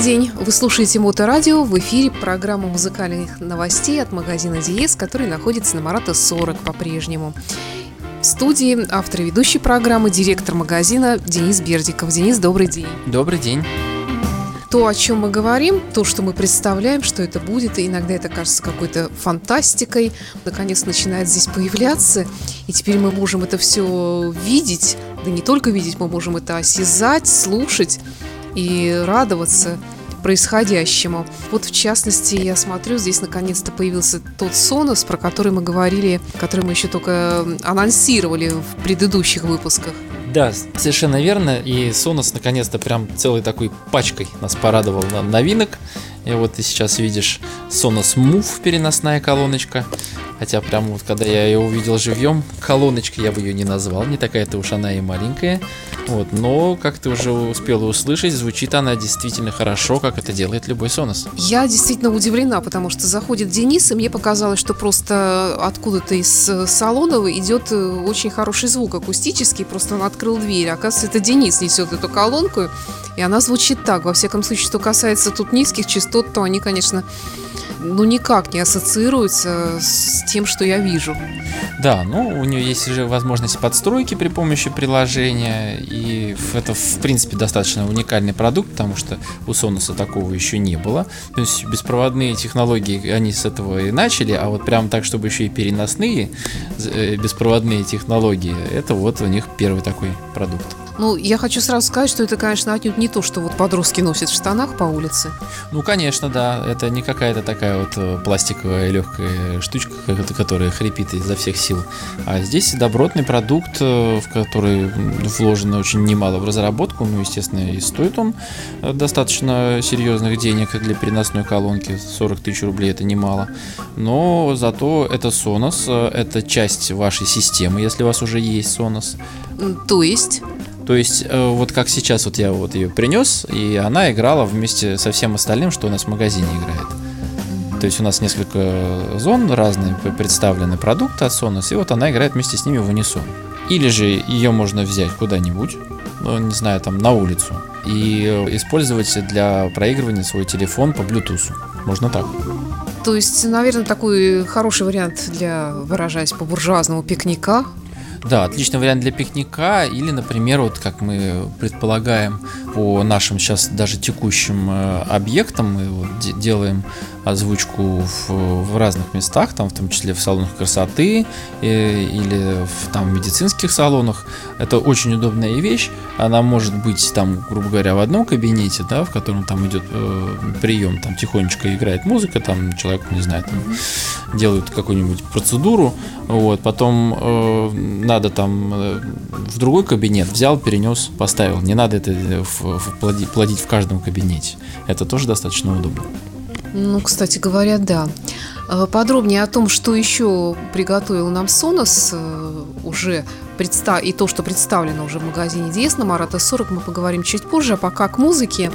день! Вы слушаете Моторадио. В эфире программа музыкальных новостей от магазина Диез, который находится на Марата 40 по-прежнему. В студии автор и ведущей программы, директор магазина Денис Бердиков. Денис, добрый день. Добрый день. То, о чем мы говорим, то, что мы представляем, что это будет, и иногда это кажется какой-то фантастикой, наконец начинает здесь появляться, и теперь мы можем это все видеть, да не только видеть, мы можем это осязать, слушать и радоваться происходящему. Вот в частности, я смотрю, здесь наконец-то появился тот Sonos, про который мы говорили, который мы еще только анонсировали в предыдущих выпусках. Да, совершенно верно. И Sonos наконец-то прям целой такой пачкой нас порадовал на новинок. И вот ты сейчас видишь Sonos Move переносная колоночка. Хотя прям вот когда я ее увидел живьем, колоночка я бы ее не назвал, не такая-то уж она и маленькая. Вот, но, как ты уже успела услышать, звучит она действительно хорошо, как это делает любой Sonos. Я действительно удивлена, потому что заходит Денис, и мне показалось, что просто откуда-то из э, салона идет э, очень хороший звук акустический, просто он открыл дверь. Оказывается, это Денис несет эту колонку, и она звучит так. Во всяком случае, что касается тут низких частот, то они, конечно, ну никак не ассоциируется с тем, что я вижу. Да, ну у нее есть же возможность подстройки при помощи приложения, и это в принципе достаточно уникальный продукт, потому что у Sonos такого еще не было. То есть беспроводные технологии, они с этого и начали, а вот прям так, чтобы еще и переносные э, беспроводные технологии, это вот у них первый такой продукт. Ну, я хочу сразу сказать, что это, конечно, отнюдь не то, что вот подростки носят в штанах по улице. Ну, конечно, да. Это не какая-то такая вот э, пластиковая легкая штучка, которая хрипит изо всех сил. А здесь добротный продукт, э, в который вложено очень немало в разработку. Ну, естественно, и стоит он э, достаточно серьезных денег для переносной колонки. 40 тысяч рублей это немало. Но зато это Sonos, это часть вашей системы, если у вас уже есть Sonos. То есть? То есть, э, вот как сейчас вот я вот ее принес, и она играла вместе со всем остальным, что у нас в магазине играет. То есть у нас несколько зон разные представлены продукты от Sonos, и вот она играет вместе с ними в унисон. Или же ее можно взять куда-нибудь, ну, не знаю, там на улицу, и использовать для проигрывания свой телефон по Bluetooth. Можно так. То есть, наверное, такой хороший вариант для, выражаясь по-буржуазному, пикника да, отличный вариант для пикника или, например, вот как мы предполагаем по нашим сейчас даже текущим э, объектам, мы вот делаем озвучку в, в разных местах, там в том числе в салонах красоты э, или в там медицинских салонах. Это очень удобная вещь. Она может быть там, грубо говоря, в одном кабинете, да, в котором там идет э, прием, там тихонечко играет музыка, там человек, не знаю, там делают какую-нибудь процедуру, вот, потом э, надо там э, в другой кабинет взял, перенес, поставил. Не надо это в, в, плодить, плодить в каждом кабинете. Это тоже достаточно удобно. Ну, кстати говоря, да. А, подробнее о том, что еще приготовил нам Sonos э, уже представ... и то, что представлено уже в магазине Диес на Марата 40, мы поговорим чуть позже. А пока к музыке.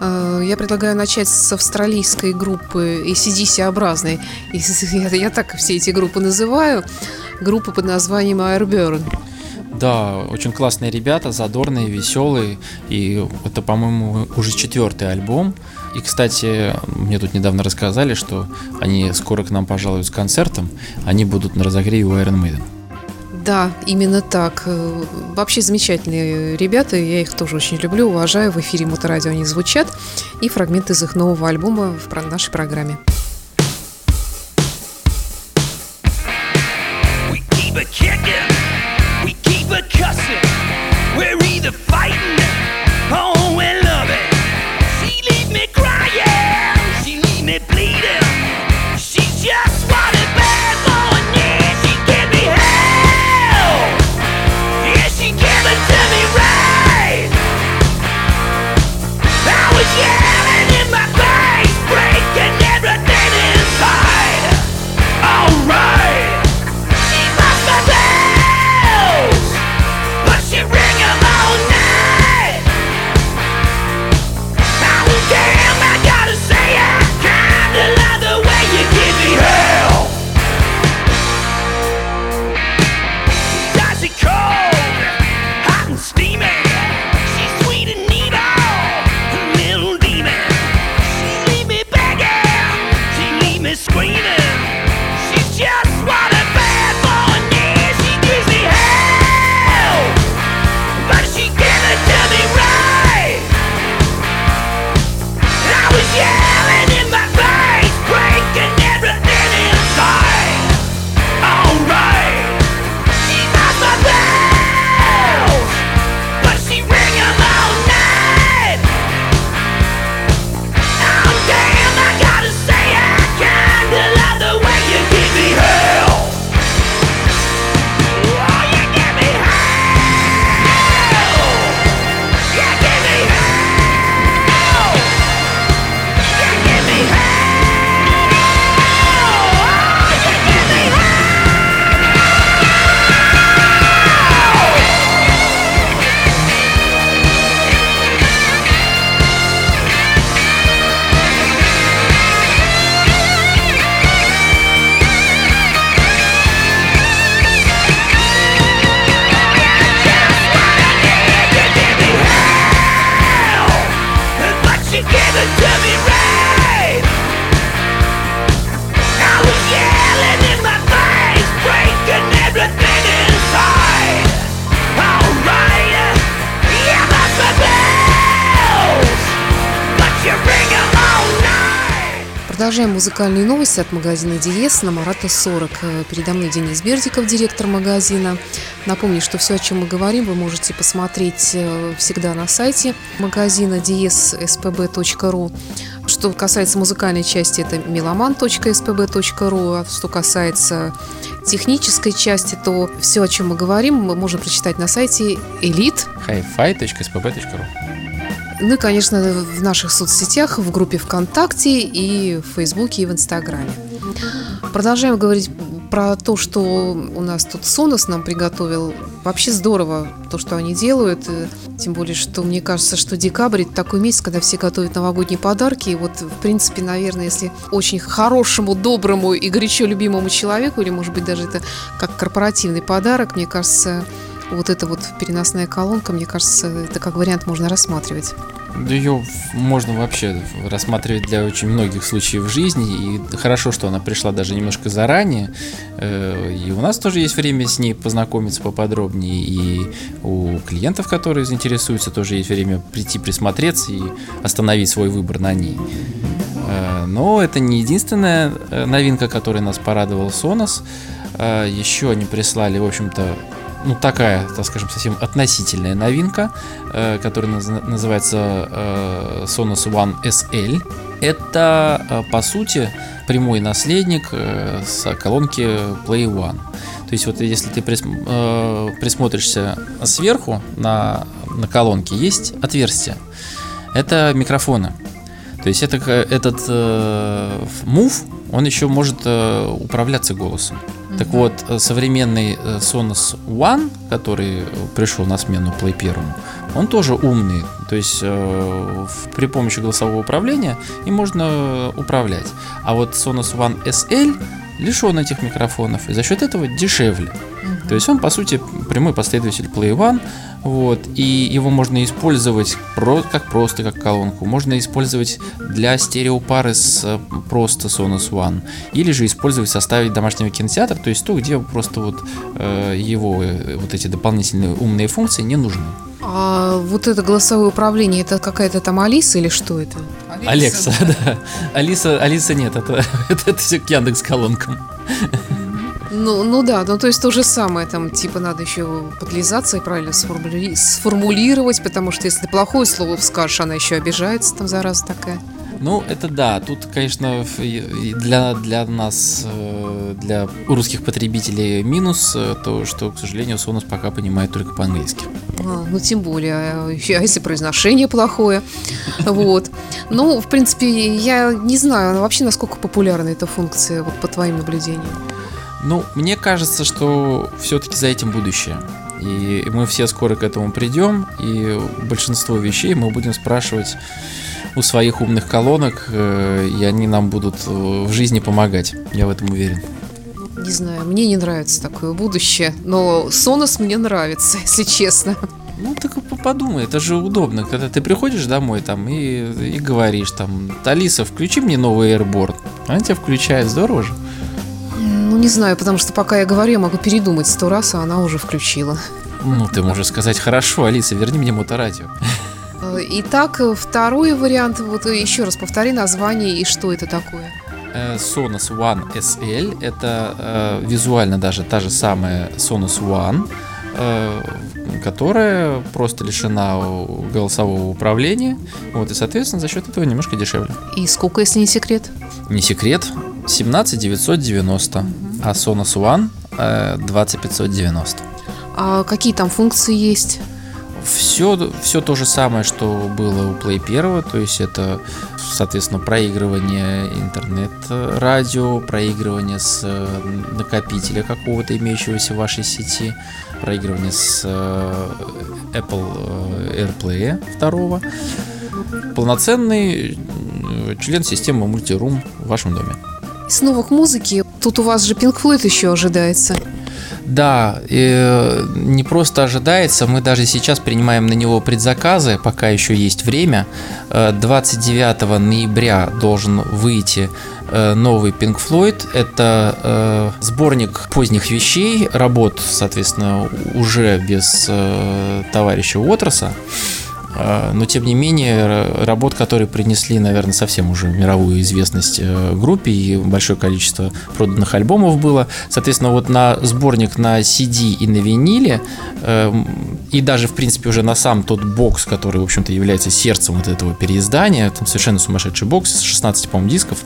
Э, я предлагаю начать с австралийской группы ACDC-образной. Я, я так все эти группы называю. Группа под названием Airburn. Да, очень классные ребята, задорные, веселые. И это, по-моему, уже четвертый альбом. И, кстати, мне тут недавно рассказали, что они скоро к нам пожалуют с концертом. Они будут на разогреве у Iron Maiden. Да, именно так. Э, вообще замечательные ребята, я их тоже очень люблю, уважаю. В эфире Моторадио они звучат. И фрагмент из их нового альбома в нашей программе. Музыкальные новости от магазина Диес на Марата 40. Э, передо мной Денис Бердиков, директор магазина. Напомню, что все, о чем мы говорим, вы можете посмотреть э, всегда на сайте магазина diespb.ru. Что касается музыкальной части, это meloman.spb.ru, а что касается технической части, то все, о чем мы говорим, можем прочитать на сайте elite. Ну и, конечно, в наших соцсетях, в группе ВКонтакте и в Фейсбуке и в Инстаграме. Продолжаем говорить про то, что у нас тут Сонос нам приготовил. Вообще здорово то, что они делают. Тем более, что мне кажется, что декабрь – это такой месяц, когда все готовят новогодние подарки. И вот, в принципе, наверное, если очень хорошему, доброму и горячо любимому человеку, или, может быть, даже это как корпоративный подарок, мне кажется, вот эта вот переносная колонка, мне кажется, это как вариант можно рассматривать. Да ее можно вообще рассматривать для очень многих случаев в жизни. И хорошо, что она пришла даже немножко заранее. Э, и у нас тоже есть время с ней познакомиться поподробнее. И у клиентов, которые заинтересуются, тоже есть время прийти присмотреться и остановить свой выбор на ней. Э, но это не единственная э, новинка, которая нас порадовал Sonos. Еще они прислали, в общем-то, ну, такая, так скажем, совсем относительная новинка, э, которая наз- называется э, Sonos One SL. Это, э, по сути, прямой наследник э, с колонки Play One. То есть вот если ты прис, э, присмотришься сверху на, на колонке, есть отверстие. Это микрофоны. То есть это, этот э, Move, он еще может э, управляться голосом. Так вот, э, современный э, Sonos One, который пришел на смену Play 1, он тоже умный. То есть э, при помощи голосового управления им можно управлять. А вот Sonos One SL лишен этих микрофонов и за счет этого дешевле. То есть он, по сути, прямой последователь Play One, вот, и его можно использовать про, как просто, как колонку. Можно использовать для стереопары с э, просто Sonos One. Или же использовать в составе домашнего кинотеатра, то есть то, где просто вот э, его э, вот эти дополнительные умные функции не нужны. А вот это голосовое управление, это какая-то там Алиса или что это? Алекса, да. Алиса, Алиса нет, это, это, это все к Яндекс колонкам. Ну, ну да, ну то есть то же самое, там типа надо еще подлизаться и правильно сформули... сформулировать, потому что если плохое слово скажешь, она еще обижается, там зараза такая. Ну, это да, тут, конечно, для, для нас, э, для русских потребителей минус э, то, что, к сожалению, Sonos пока понимает только по-английски. А, ну, тем более, а если произношение плохое. Вот. Ну, в принципе, я не знаю вообще, насколько популярна эта функция, вот по твоим наблюдениям. Ну, мне кажется, что все-таки за этим будущее. И мы все скоро к этому придем, и большинство вещей мы будем спрашивать у своих умных колонок, э, и они нам будут э, в жизни помогать. Я в этом уверен. Не знаю, мне не нравится такое будущее, но Sonos мне нравится, если честно. Ну, так подумай, это же удобно, когда ты приходишь домой там и, и говоришь там, Алиса, включи мне новый Airboard. Она тебя включает, здорово же. Не знаю, потому что пока я говорю, я могу передумать сто раз, а она уже включила. Ну, ты можешь сказать, хорошо, Алиса, верни мне моторадио. Э, итак, второй вариант, вот еще раз повтори название и что это такое. Э, Sonos One SL это э, визуально даже та же самая Sonos One, э, которая просто лишена голосового управления, вот и соответственно за счет этого немножко дешевле. И сколько, если не секрет? Не секрет, 17 990, угу. А Sonos One э, 20 590. А какие там функции есть? Все, все то же самое, что было у Play 1, то есть это, соответственно, проигрывание интернет-радио, проигрывание с э, накопителя какого-то имеющегося в вашей сети, проигрывание с э, Apple э, AirPlay 2, полноценный член системы мультирум в вашем доме. С новых музыки, тут у вас же Pink Floyd еще ожидается. Да, и не просто ожидается, мы даже сейчас принимаем на него предзаказы, пока еще есть время. 29 э, ноября должен выйти э, новый Pink Floyd. Это э, сборник поздних вещей, работ, соответственно, уже без товарища Уотерса. Но тем не менее работ, которые принесли, наверное, совсем уже мировую известность э, группе и большое количество проданных альбомов было. Соответственно, вот на сборник на CD и на виниле эм, и даже, в принципе, уже на сам тот бокс, который, в общем-то, является сердцем вот этого переиздания, там совершенно сумасшедший бокс, 16, по-моему, дисков,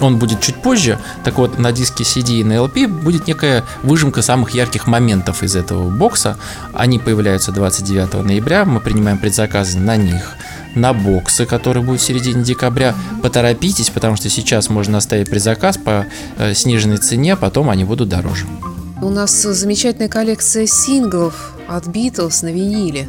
он будет чуть позже. Так вот, на диске CD и на LP будет некая выжимка самых ярких моментов из этого бокса. Они появляются 29 ноября, мы принимаем предзаказы на них на боксы, которые будут в середине декабря. Поторопитесь, потому что сейчас можно оставить предзаказ по э, сниженной цене, а потом они будут дороже. У нас замечательная коллекция синглов от Битлз на виниле.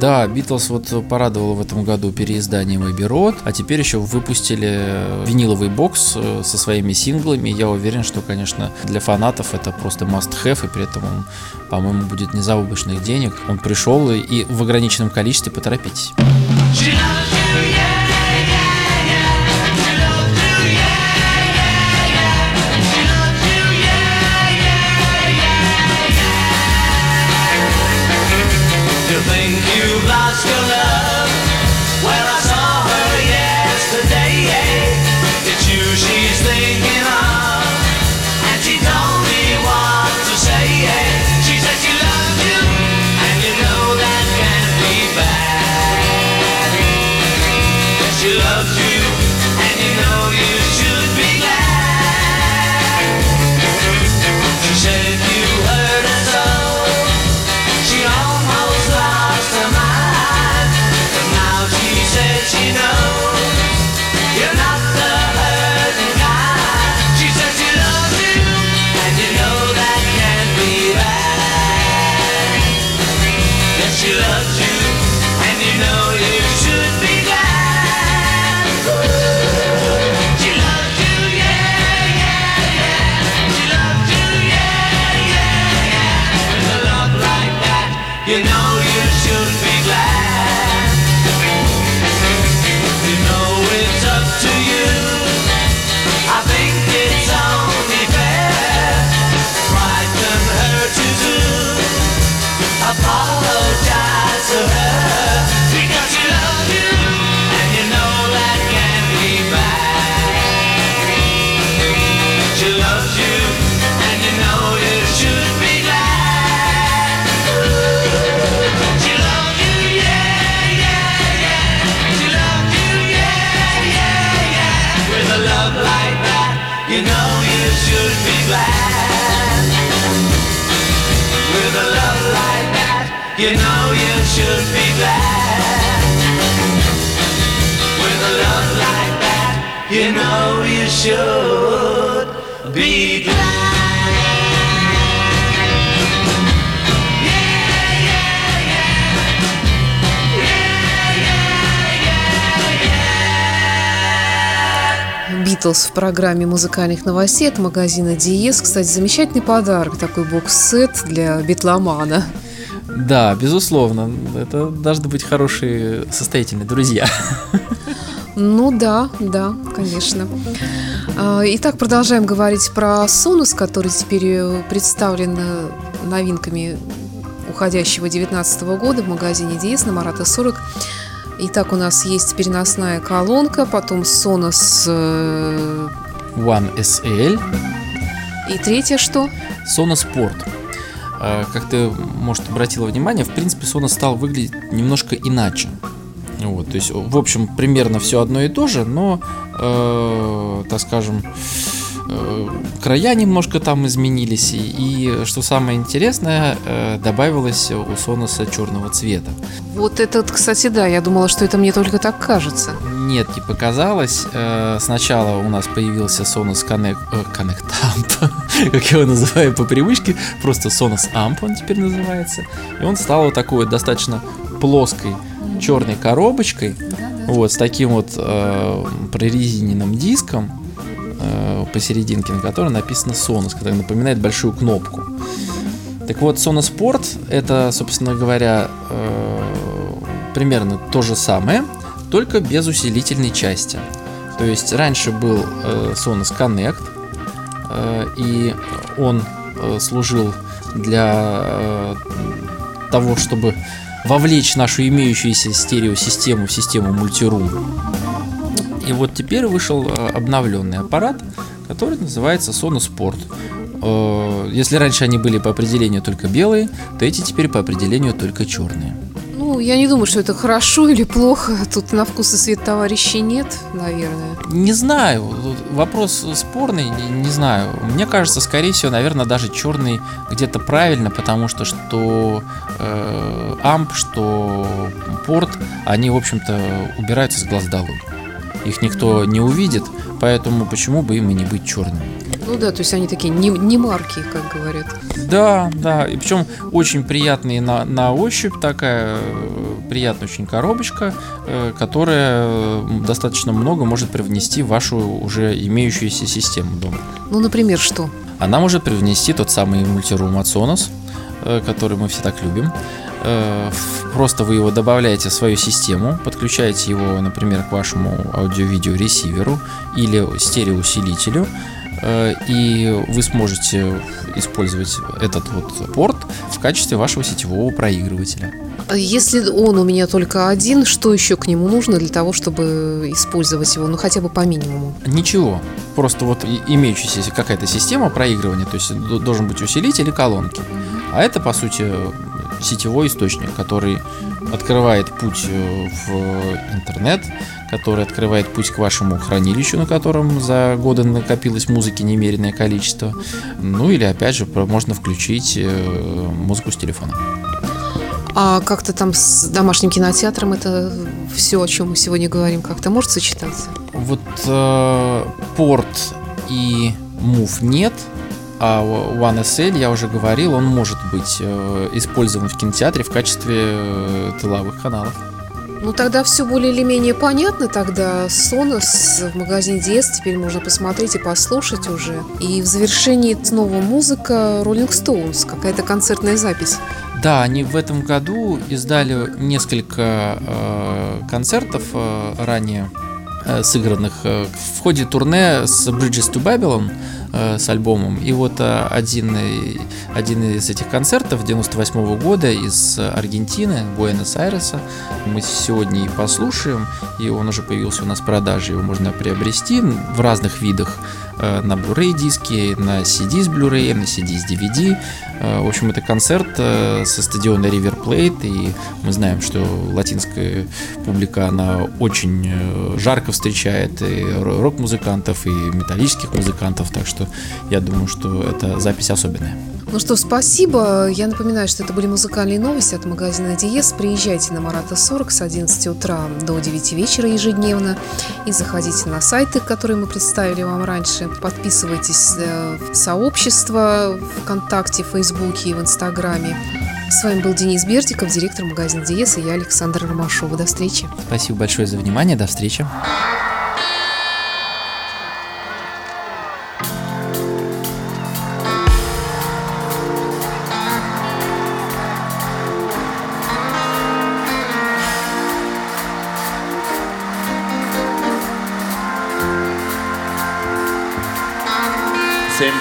Да, Битлз вот порадовал в этом году переизданием Эбби Road, а теперь еще выпустили виниловый бокс э, со своими синглами. Я уверен, что, конечно, для фанатов это просто must-have, и при этом он, по-моему, будет не заоблачных денег. Он пришел и в ограниченном количестве поторопитесь. You know you should be glad With a love like that You know you should be glad Битлз в программе музыкальных новостей от магазина Диес. Кстати, замечательный подарок, такой бокс-сет для битломана. Да, безусловно. Это должны быть хорошие, состоятельные друзья. Ну да, да, конечно. А, итак, продолжаем говорить про Сонус, который теперь представлен новинками уходящего 2019 года в магазине DS на Марата 40. Итак, у нас есть переносная колонка, потом Sonos э, One SL. И третье что? Sonos Sport. А, как ты, может, обратила внимание, в принципе, Sona стал выглядеть немножко иначе. Вот, то есть, в общем, примерно все одно и то же, но, э, так скажем, э, края немножко там изменились, и, и что самое интересное, э, добавилось у Соноса черного цвета. Вот этот, кстати, да, я думала, что это мне только так кажется нет, не показалось. Э, сначала у нас появился Sonos Connect, э, Connect Amp, как я его называю по привычке, просто Sonos Amp он теперь называется. И он стал вот такой вот достаточно плоской черной коробочкой, вот с таким вот э, прорезиненным диском э, посерединке, на котором написано Sonos, который напоминает большую кнопку. Так вот, Sonos Sport это, собственно говоря, э, примерно то же самое, только без усилительной части. То есть раньше был э, Sonos Connect, э, и он э, служил для э, того, чтобы вовлечь нашу имеющуюся стереосистему в систему мультирум. И вот теперь вышел э, обновленный аппарат, который называется Sonos Sport. Э, если раньше они были по определению только белые, то эти теперь по определению только черные. Ну, я не думаю, что это хорошо или плохо. Тут на вкус и цвет товарищей нет, наверное. Не знаю. Вопрос спорный, не, не знаю. Мне кажется, скорее всего, наверное, даже черный где-то правильно, потому что что э, амп, что порт, они, в общем-то, убираются с глаз долой. Их никто не увидит, поэтому почему бы им и не быть черными? Ну да, то есть они такие не, не марки, как говорят. Да, да, и причем очень приятные на, на ощупь такая э, приятная очень коробочка, э, которая э, достаточно много может привнести в вашу уже имеющуюся систему дома. Ну, например, что? Она может привнести тот самый мультирум от Sonos, который мы все так любим. Просто вы его добавляете в свою систему, подключаете его, например, к вашему аудио-видео ресиверу или стереоусилителю, Э, и вы сможете использовать этот вот порт в качестве вашего сетевого проигрывателя. Если он у меня только один, что еще к нему нужно для того, чтобы использовать его, ну хотя бы по минимуму? Ничего. Просто вот имеющаяся какая-то система проигрывания, то есть должен быть усилитель и колонки. А это, по сути, сетевой источник, который открывает путь э, в интернет, который открывает путь к вашему хранилищу, на котором за годы накопилось музыки немеренное количество. Ну или опять же можно включить э, музыку с телефона. А как-то там с домашним кинотеатром это все, о чем мы сегодня говорим, как-то может сочетаться? Вот э, порт и Move нет, а One SL, я уже говорил, он может быть э, использован в кинотеатре в качестве э, тыловых каналов. Ну тогда все более или менее понятно. Тогда Sonos в магазине DS теперь можно посмотреть и послушать уже. И в завершении снова музыка Rolling Stones, какая-то концертная запись. Да, они в этом году издали несколько э, концертов э, ранее э, сыгранных э, в ходе турне с Bridges to Babylon с альбомом. И вот э, один, один из этих концертов 98 -го года из Аргентины, Буэнос-Айреса, мы сегодня и послушаем, и он уже появился у нас в продаже, его можно приобрести в разных видах Э, на Blu-ray диске, на CD с Blu-ray, на CD с DVD. Э, в общем, это концерт э, со стадиона River Plate, и мы знаем, что латинская публика, она очень жарко встречает и рок-музыкантов, и металлических музыкантов, так что я думаю, что эта запись особенная. Ну что, спасибо. Я напоминаю, что это были музыкальные новости от магазина Диес. Приезжайте на Марата 40 с 11 утра до 9 вечера ежедневно и заходите на сайты, которые мы представили вам раньше. Подписывайтесь э, в сообщество ВКонтакте, Фейсбуке и в Инстаграме. С вами был Денис Бердиков, директор магазина Диес, и я, Александр Ромашова. До встречи. Спасибо большое за внимание. До встречи.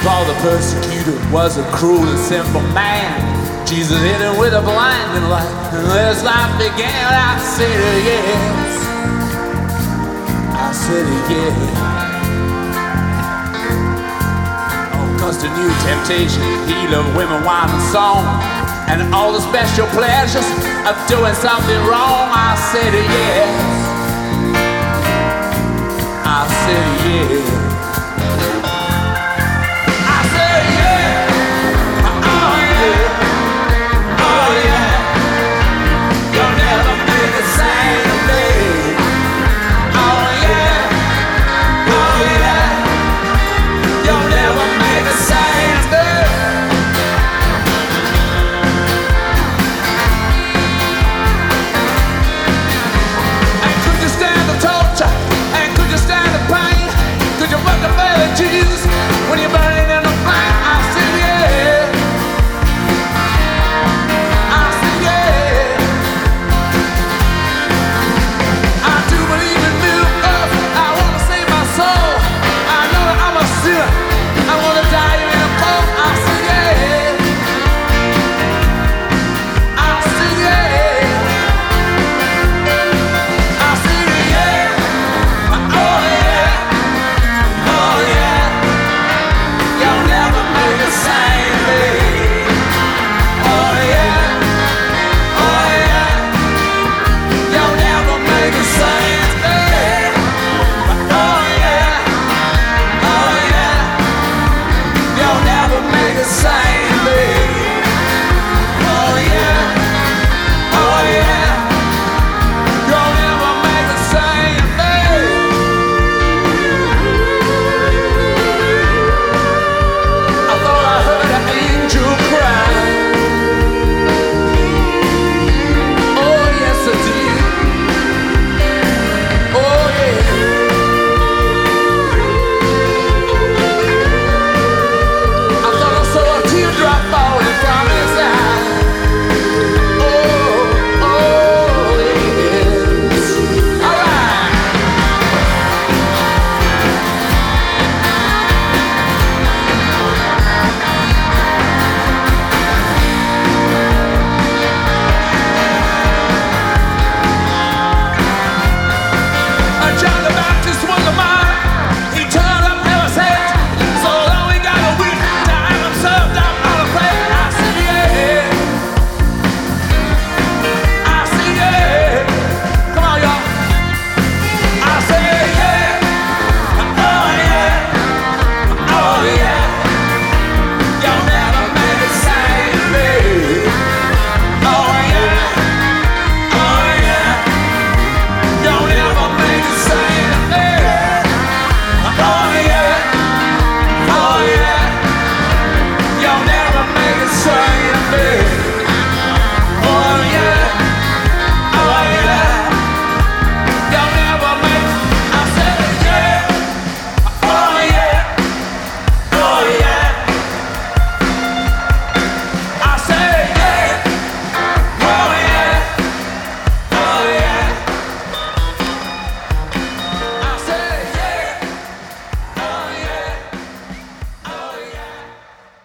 Paul the persecutor was a cruel and sinful man. Jesus hit him with a blinding light, and his life began. I said yes. I said yes. Oh, cause the new temptation, he loved women, wine, and song, and all the special pleasures of doing something wrong. I said yes. I said yes.